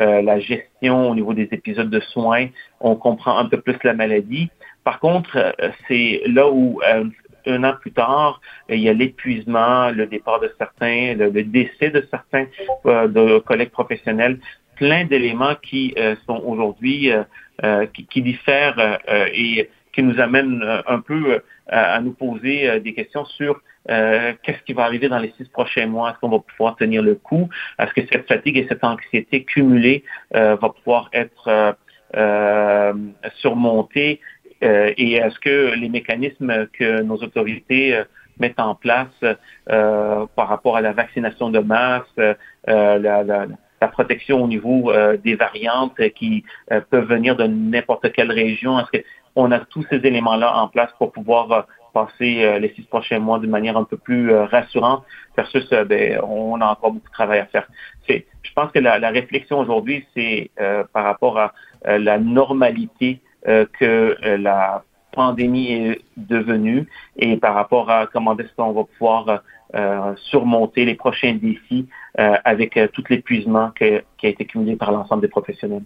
S8: euh, la gestion au niveau des épisodes de soins. On comprend un peu plus la maladie. Par contre, euh, c'est là où euh, un an plus tard, il y a l'épuisement, le départ de certains, le, décès de certains de collègues professionnels, plein d'éléments qui sont aujourd'hui qui, qui, diffèrent et qui nous amènent un peu à nous poser euh, des questions sur euh, qu'est-ce qui va arriver dans les six prochains mois? Est-ce qu'on va pouvoir tenir le coup? Est-ce que cette fatigue et cette anxiété cumulée euh, va pouvoir être surmontée? et est-ce que les mécanismes que nos autorités mettent en place par rapport à la vaccination de masse, la, la, la, protection au niveau des variantes qui peuvent venir de n'importe quelle région, est-ce que on a tous ces éléments-là en place pour pouvoir euh, passer euh, les six prochains mois d'une manière un peu plus euh, rassurante versus ben, on a encore beaucoup de travail à faire. Je pense que la, réflexion aujourd'hui, c'est par rapport à la normalité que la pandémie est devenue et par rapport à comment est-ce qu'on va pouvoir surmonter les prochains défis avec tout l'épuisement qui a été cumulé par l'ensemble des professionnels.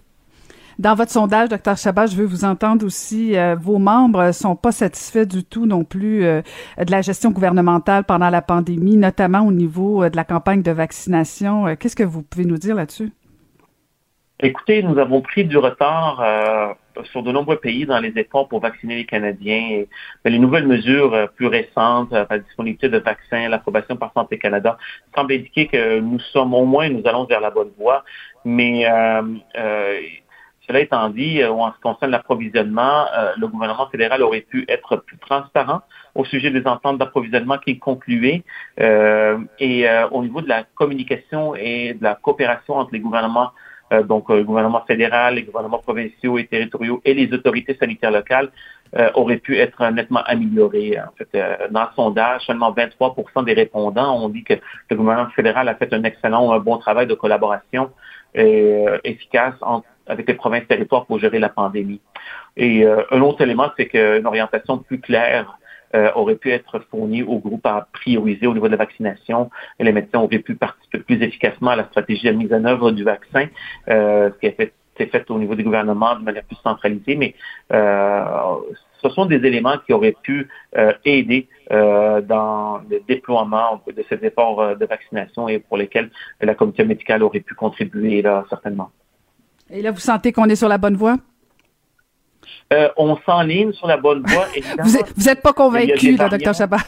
S3: Dans votre sondage, docteur Chabat, je veux vous entendre aussi. Euh, vos membres sont pas satisfaits du tout non plus euh, de la gestion gouvernementale pendant la pandémie, notamment au niveau euh, de la campagne de vaccination. Qu'est-ce que vous pouvez nous dire là-dessus?
S8: Écoutez, nous avons pris du retard sur de nombreux pays dans les efforts pour vacciner les Canadiens. Les nouvelles mesures plus récentes, la disponibilité de vaccins, l'approbation par Santé Canada, semblent indiquer que nous sommes au moins, nous allons vers la bonne voie. Mais cela étant dit, en ce qui concerne l'approvisionnement, le gouvernement fédéral aurait pu être plus transparent au sujet des ententes d'approvisionnement qui concluaient et au niveau de la communication et de la coopération entre les gouvernements euh, donc euh, le gouvernement fédéral, les gouvernements provinciaux et territoriaux et les autorités sanitaires locales euh, auraient pu être nettement améliorés. En fait, dans le sondage, seulement 23 des répondants ont dit que le gouvernement fédéral a fait un excellent, un bon travail de collaboration efficace avec les provinces territoires pour gérer la pandémie. Et un autre élément, c'est qu'une orientation plus claire euh, aurait pu être fourni au groupe à prioriser au niveau de la vaccination. Et les médecins auraient pu participer plus efficacement à la stratégie de mise en œuvre du vaccin, euh, ce qui a été fait au niveau du gouvernement de manière plus centralisée, mais euh, ce sont des éléments qui auraient pu aider dans le déploiement de ces efforts de vaccination et pour lesquels la communauté médicale aurait pu contribuer là, certainement.
S3: Et là, vous sentez qu'on est sur la bonne voie?
S8: Euh, on s'enligne sur la bonne voie.
S3: vous n'êtes pas convaincu, là, docteur Chabat?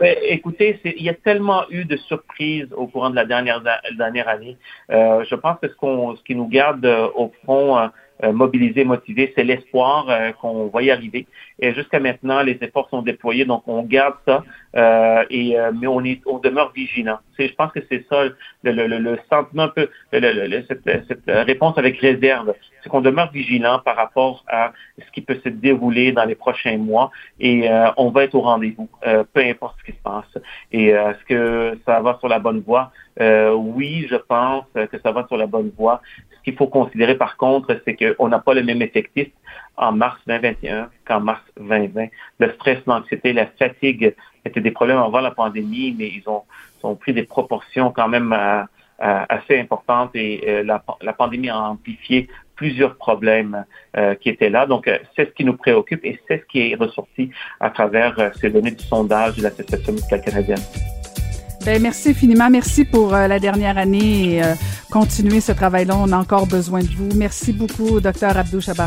S8: Ben, écoutez, il y a tellement eu de surprises au courant de la dernière, dernière année. Euh, je pense que ce, qu'on, ce qui nous garde euh, au fond euh, mobilisé, motivé, c'est l'espoir euh, qu'on va y arriver. Et jusqu'à maintenant, les efforts sont déployés, donc on garde ça, euh, et mais on est, on demeure vigilant. Je pense que c'est ça le, sentiment un peu, cette, réponse avec réserve, c'est qu'on demeure vigilant par rapport à ce qui peut se dérouler dans les prochains mois, et on va être au rendez-vous, peu importe ce qui se passe. Et est-ce que ça va sur la bonne voie? oui, je pense que ça va sur la bonne voie qu'il faut considérer par contre, c'est qu'on n'a pas le même effectif en mars 2021 qu'en mars 2020. Le stress, l'anxiété, la fatigue étaient des problèmes avant la pandémie, mais ils ont, ont pris des proportions quand même euh, euh, assez importantes et euh, la, pandémie a amplifié plusieurs problèmes qui étaient là. Donc, c'est ce qui nous préoccupe et c'est ce qui est ressorti à travers ces données du sondage de l'Association médicale canadienne.
S3: Ben, merci infiniment. Merci pour la dernière année et euh, continuer ce travail-là. On a encore besoin de vous. Merci beaucoup, docteur Abdou Chabat.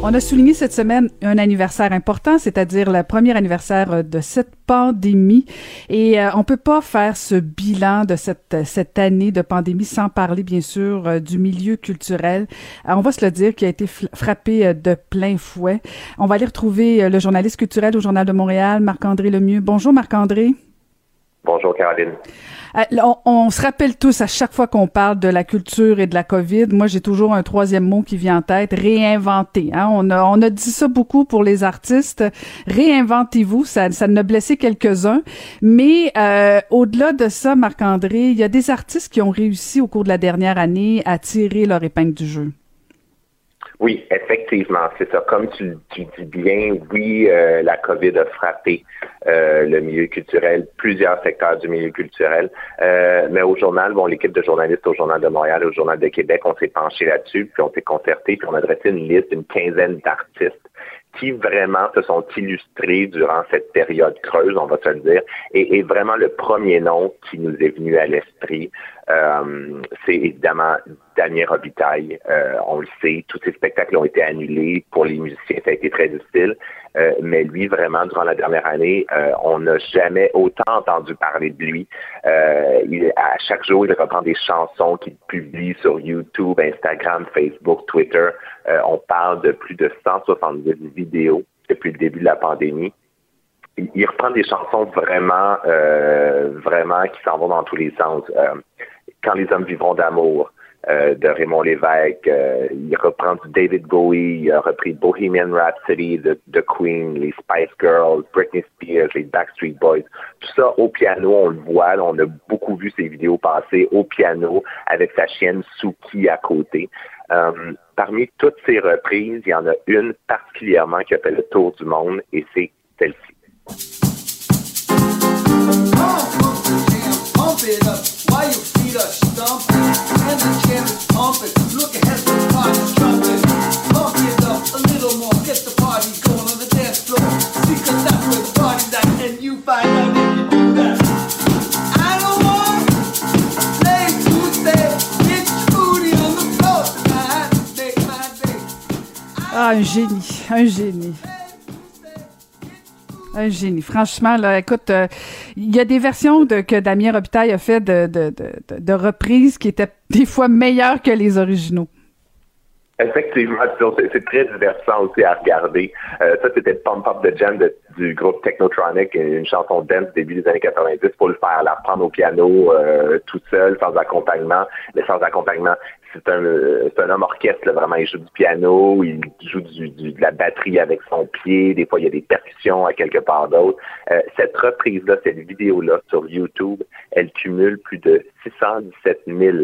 S3: On a souligné cette semaine un anniversaire important, c'est-à-dire le premier anniversaire de cette pandémie. Et euh, on peut pas faire ce bilan de cette, cette année de pandémie sans parler, bien sûr, euh, du milieu culturel. Euh, on va se le dire, qui a été frappé de plein fouet. On va aller retrouver le journaliste culturel au Journal de Montréal, Marc-André Lemieux. Bonjour, Marc-André.
S9: Bonjour, Caroline.
S3: Euh, on, se rappelle tous à chaque fois qu'on parle de la culture et de la COVID, moi j'ai toujours un troisième mot qui vient en tête, réinventer. Hein? On, a, on a dit ça beaucoup pour les artistes. Réinventez-vous, ça, ça ne blessé quelques-uns. Mais euh, au-delà de ça, Marc-André, il y a des artistes qui ont réussi au cours de la dernière année à tirer leur épingle du jeu.
S9: Oui, effectivement, c'est ça. Comme tu, tu, dis bien, oui, euh, la COVID a frappé euh, le milieu culturel, plusieurs secteurs du milieu culturel. Euh, mais au journal, bon, l'équipe de journalistes au Journal de Montréal et au Journal de Québec, on s'est penché là-dessus, puis on s'est concerté, puis on a dressé une liste d'une quinzaine d'artistes qui vraiment se sont illustrés durant cette période creuse, on va se le dire, et, et vraiment le premier nom qui nous est venu à l'esprit, Euh, c'est évidemment Damien Robitaille. Euh, on le sait, tous ces spectacles ont été annulés. Pour les musiciens, ça a été très difficile. Euh, mais lui, vraiment, durant la dernière année, on n'a jamais autant entendu parler de lui. Il, à chaque jour, il reprend des chansons qu'il publie sur YouTube, Instagram, Facebook, Twitter. on parle de plus de 170 vidéos depuis le début de la pandémie il reprend des chansons vraiment, vraiment qui s'en vont dans tous les sens. Quand les hommes vivront d'amour euh, de Raymond Lévesque. Euh, il reprend du David Bowie, il a repris Bohemian Rhapsody de, The Queen, les Spice Girls, Britney Spears, les Backstreet Boys. Tout ça au piano, on le voit. on a beaucoup vu ces vidéos passer au piano avec sa chienne Suki à côté. Euh, parmi toutes ces reprises, il y en a une particulièrement qui a fait le tour du monde et c'est celle-ci.
S3: Ah, un génie, un génie. Un génie. Franchement, là, écoute, euh, il y a des versions que Damien Robitaille a fait de, de, de, reprises qui étaient des fois meilleures que les originaux.
S9: Effectivement, c'est très divertissant aussi à regarder. Euh, ça, c'était Pump Up the Jam du groupe Technotronic, une chanson dance début des années 90 pour le faire la reprendre au piano euh, tout seul, sans accompagnement. Mais sans accompagnement, c'est un, un homme orchestre, vraiment. Il joue du piano, il joue du, de la batterie avec son pied. Des fois, il y a des percussions à quelque part d'autre. Euh, cette reprise-là, cette vidéo-là sur YouTube, elle cumule plus de 617 000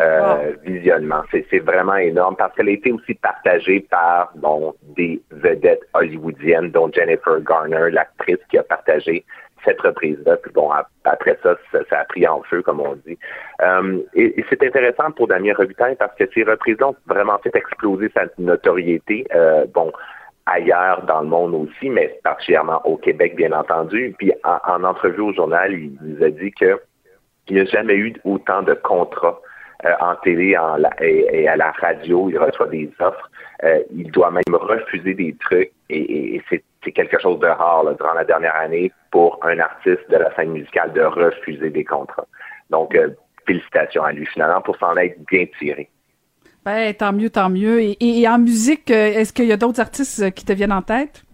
S9: euh, visionnement. C'est vraiment énorme parce qu'elle a été aussi partagée par bon des vedettes hollywoodiennes, dont Jennifer Garner, l'actrice qui a partagé cette reprise-là. Puis bon, après ça, ça, a pris en feu, comme on dit. Euh, et, c'est intéressant pour Damien Robitaille parce que ces reprises-là ont vraiment fait exploser sa notoriété. Euh, bon, ailleurs dans le monde aussi, mais particulièrement au Québec, bien entendu. Puis en, en entrevue au journal, il nous a dit que il n'y a jamais eu autant de contrats en télé en et, à la radio, il reçoit des offres. Euh, il doit même refuser des trucs et, c'est quelque chose de rare durant la dernière année pour un artiste de la scène musicale de refuser des contrats. Donc, euh, félicitations à lui finalement pour s'en être bien tiré.
S3: Ben, tant mieux, tant mieux. et en musique, est-ce qu'il y a d'autres artistes qui te viennent en tête?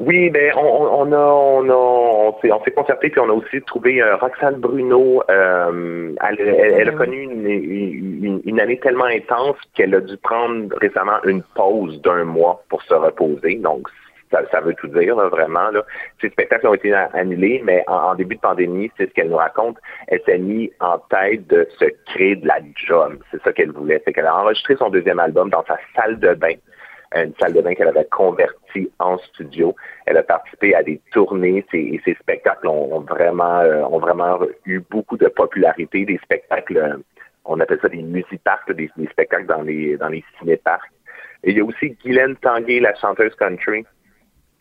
S9: Oui, ben on, on a on a on s'est on s'est concerté puis on a aussi trouvé euh, Roxane Bruno. Euh, elle, elle, a connu une, une, année tellement intense qu'elle a dû prendre récemment une pause d'un mois pour se reposer. Donc ça, ça veut tout dire vraiment là. Ces spectacles ont été annulés, mais en, début de pandémie, c'est ce qu'elle nous raconte. Elle s'est mise en tête de se créer de la job. C'est ça qu'elle voulait. C'est qu'elle a enregistré son deuxième album dans sa salle de bain une salle de bain qu'elle avait convertie en studio. Elle a participé à des tournées et ses spectacles ont, vraiment euh, ont vraiment eu beaucoup de popularité. Des spectacles, euh, on appelle ça des musiparks, des, des spectacles dans les dans les cinéparks. Et il y a aussi Guylaine Tanguay, la chanteuse country.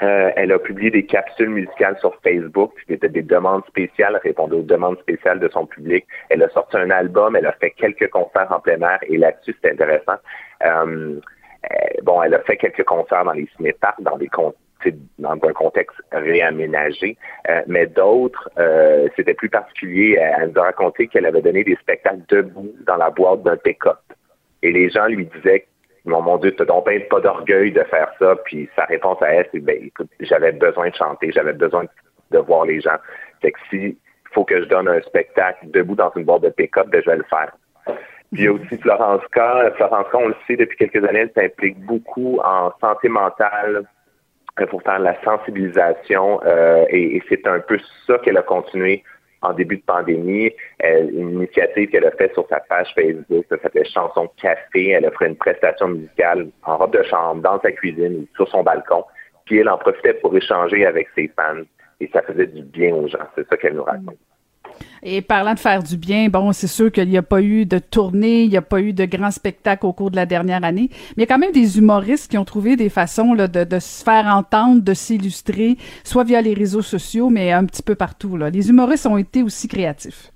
S9: Euh, elle a publié des capsules musicales sur Facebook, c'était des demandes spéciales, répondait aux demandes spéciales de son public. Elle a sorti un album, elle a fait quelques concerts en plein air et là-dessus, c'est intéressant. Bon, elle a fait quelques concerts dans les cinéparks, dans des dans un contexte réaménagé, euh, mais d'autres, euh, c'était plus particulier. Elle nous a raconté qu'elle avait donné des spectacles debout dans la boîte d'un pick-up. Et les gens lui disaient mon, mon Dieu, t'as donc pas d'orgueil de faire ça. Puis sa réponse à elle, c'est ben écoute, j'avais besoin de chanter, j'avais besoin de voir les gens. Fait que si faut que je donne un spectacle debout dans une boîte de pick-up, ben je vais le faire. Puis il y a aussi Florence K. Florence K, on le sait depuis quelques années, elle s'implique beaucoup en santé mentale euh, pour faire la sensibilisation euh, et, c'est un peu ça qu'elle a continué en début de pandémie. une initiative qu'elle a faite sur sa page Facebook, ça s'appelait Chanson Café. Elle a fait une prestation musicale en robe de chambre, dans sa cuisine, sur son balcon. Puis elle en profitait pour échanger avec ses fans et ça faisait du bien aux gens. C'est ça qu'elle nous raconte.
S3: Et parlant de faire du bien, bon, c'est sûr qu'il n'y a pas eu de tournée, il n'y a pas eu de grands spectacles au cours de la dernière année, mais il y a quand même des humoristes qui ont trouvé des façons de, de, se faire entendre, de s'illustrer, soit via les réseaux sociaux, mais un petit peu partout. Là. Les humoristes ont été aussi créatifs.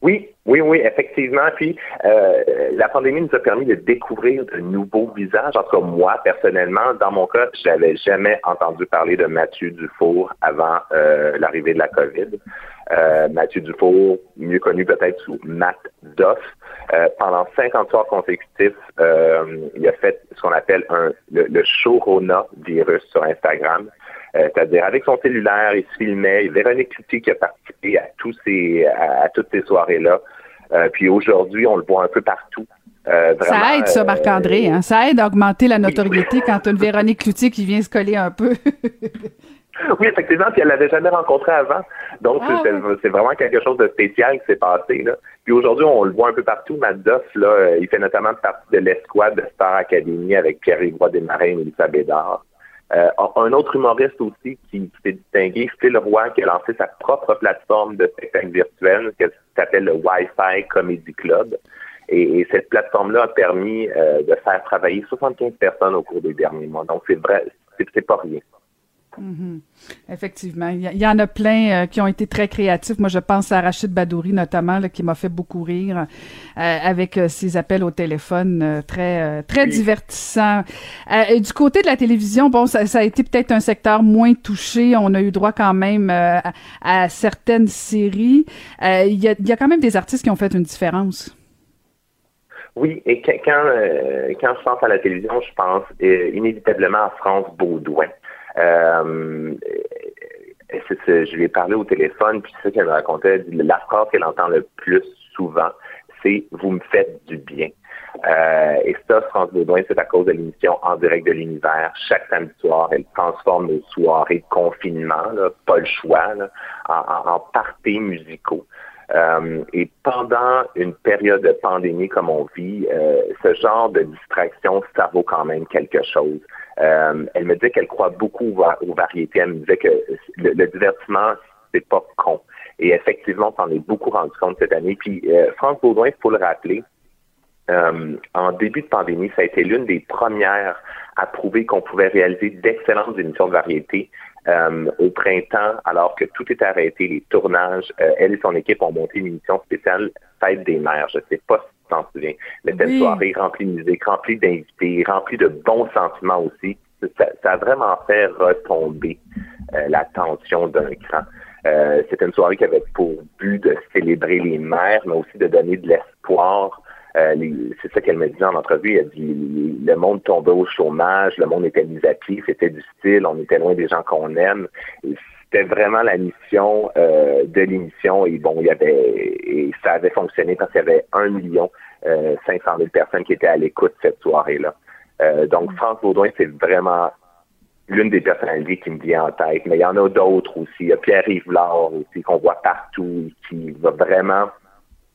S9: Oui, oui, oui, effectivement. Puis euh, la pandémie nous a permis de découvrir de nouveaux visages. En tout cas, moi, personnellement, dans mon cas, j'avais jamais entendu parler de Mathieu Dufour avant euh, l'arrivée de la COVID. Euh, Mathieu Dufour, mieux connu peut-être sous Matt Doff. pendant 50 soirs consécutifs, il a fait ce qu'on appelle un, le, le Shorona virus sur Instagram. C'est-à-dire, avec son cellulaire, il se filmait. Véronique Cloutier qui a participé à, tous ces, à, toutes ces soirées-là. Euh, puis aujourd'hui, on le voit un peu partout.
S3: Euh, ça aide, ça, Marc-André. Hein? Ça aide à augmenter la notoriété quand tu as une Véronique Cloutier qui vient se coller un peu.
S9: oui, effectivement, puis elle l'avait jamais rencontré avant. Donc, ah c'est vraiment quelque chose de spécial qui s'est passé. Là. Puis aujourd'hui, on le voit un peu partout. Madoff, là, il fait notamment partie de l'escouade de Star Academy avec Pierre-Yves Desmarins et Mélissa Bédard. Euh, un autre humoriste aussi qui, s'est distingué, Phil Roy, qui a lancé sa propre plateforme de spectacle virtuel qui s'appelle le Wi-Fi Comedy Club. Et, cette plateforme-là a permis euh, de faire travailler 75 personnes au cours des derniers mois. Donc, c'est vrai, c'est pas rien.
S3: Mhm. Effectivement. Il y, en a plein euh, qui ont été très créatifs. Moi, je pense à Rachid Badouri, notamment, qui m'a fait beaucoup rire euh, avec euh, ses appels au téléphone très, très divertissants. du côté de la télévision, bon, ça, a été peut-être un secteur moins touché. On a eu droit quand même à, certaines séries. Il y, a, y, a, quand même des artistes qui ont fait une différence.
S9: Oui, et quand, quand je pense à la télévision, je pense inévitablement à France Baudouin. Euh, je lui ai parlé au téléphone, puis c'est ça qu'elle me racontait. La phrase qu'elle entend le plus souvent, c'est Vous me faites du bien. Euh, et ça, France Baudouin, c'est à cause de l'émission En direct de l'univers. Chaque samedi soir, elle transforme nos soirées de confinement, pas le choix, en, en, parties musicaux. Euh, et pendant une période de pandémie comme on vit, ce genre de distraction, ça vaut quand même quelque chose. Euh, elle me disait qu'elle croit beaucoup aux, variétés. Elle me disait que le, divertissement, c'est pas con. Et effectivement, on s'en est beaucoup rendu compte cette année. Puis euh, France Baudouin, il faut le rappeler, euh, en début de pandémie, ça a été l'une des premières à prouver qu'on pouvait réaliser d'excellentes émissions de variété au printemps, alors que tout était arrêté, les tournages. elle et son équipe ont monté une émission spéciale Fête des mères. Je ne sais pas t'en souviens. Mais cette soirée remplie de musique, remplie d'invités, remplie de bons sentiments aussi. Ça, a vraiment fait retomber euh, la tension d'un cran. Euh, C'était une soirée qui avait pour but de célébrer les mères, mais aussi de donner de l'espoir. Euh, c'est ça qu'elle me dit en entrevue. Elle dit le monde tombait au chômage, le monde était mis à pied, c'était du style, on était loin des gens qu'on aime. C'était vraiment la mission euh, de l'émission et bon, il y avait et ça avait fonctionné parce qu'il y avait un million euh, 500 000 personnes qui étaient à l'écoute cette soirée-là. Euh, donc, France Baudouin, c'est vraiment l'une des personnalités qui me vient en tête. Mais il y en a d'autres aussi. Il y a Pierre Rivlard aussi, qu'on voit partout, qui va vraiment,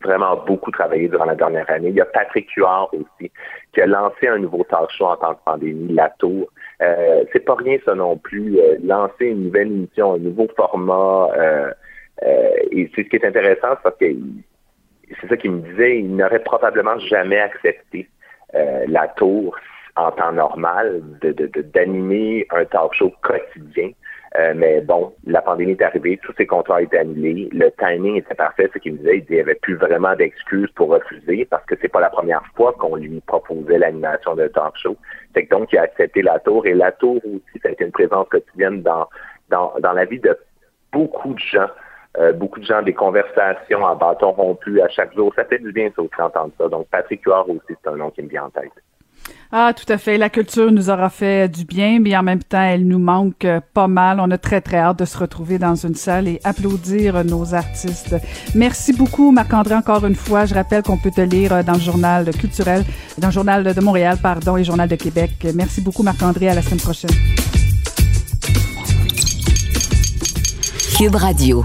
S9: vraiment beaucoup travailler durant la dernière année. Il y a Patrick Huard aussi, qui a lancé un nouveau talk show en temps de pandémie, La Tour. Euh, c'est pas rien ça non plus. Euh, lancer une nouvelle émission, un nouveau format. Euh, et c'est ce qui est intéressant, parce que c'est ça qu'il me disait, il n'aurait probablement jamais accepté la tour en temps normal d'animer de, un talk show quotidien. Mais bon, la pandémie est arrivée, tous ces contrats ont été annulés, le timing était parfait, ce qu'il me disait, il n'y avait plus vraiment d'excuses pour refuser parce que c'est pas la première fois qu'on lui proposait l'animation d'un talk show. C'est donc il a accepté la tour et la tour aussi, ça a été une présence quotidienne dans, dans, dans la vie de beaucoup de gens. Euh, beaucoup de gens, des conversations en bâton rompu à chaque jour. Ça fait du bien, ça aussi, entendre ça. Donc, Patrick Huard aussi, c'est un nom qui me vient en tête.
S3: Ah, tout à fait. La culture nous aura fait du bien, mais en même temps, elle nous manque pas mal. On a très, très hâte de se retrouver dans une salle et applaudir nos artistes. Merci beaucoup, Marc-André, encore une fois. Je rappelle qu'on peut te lire dans le journal culturel, dans le journal de Montréal, pardon, et journal de Québec. Merci beaucoup, Marc-André. À la semaine prochaine.
S6: Cube Radio.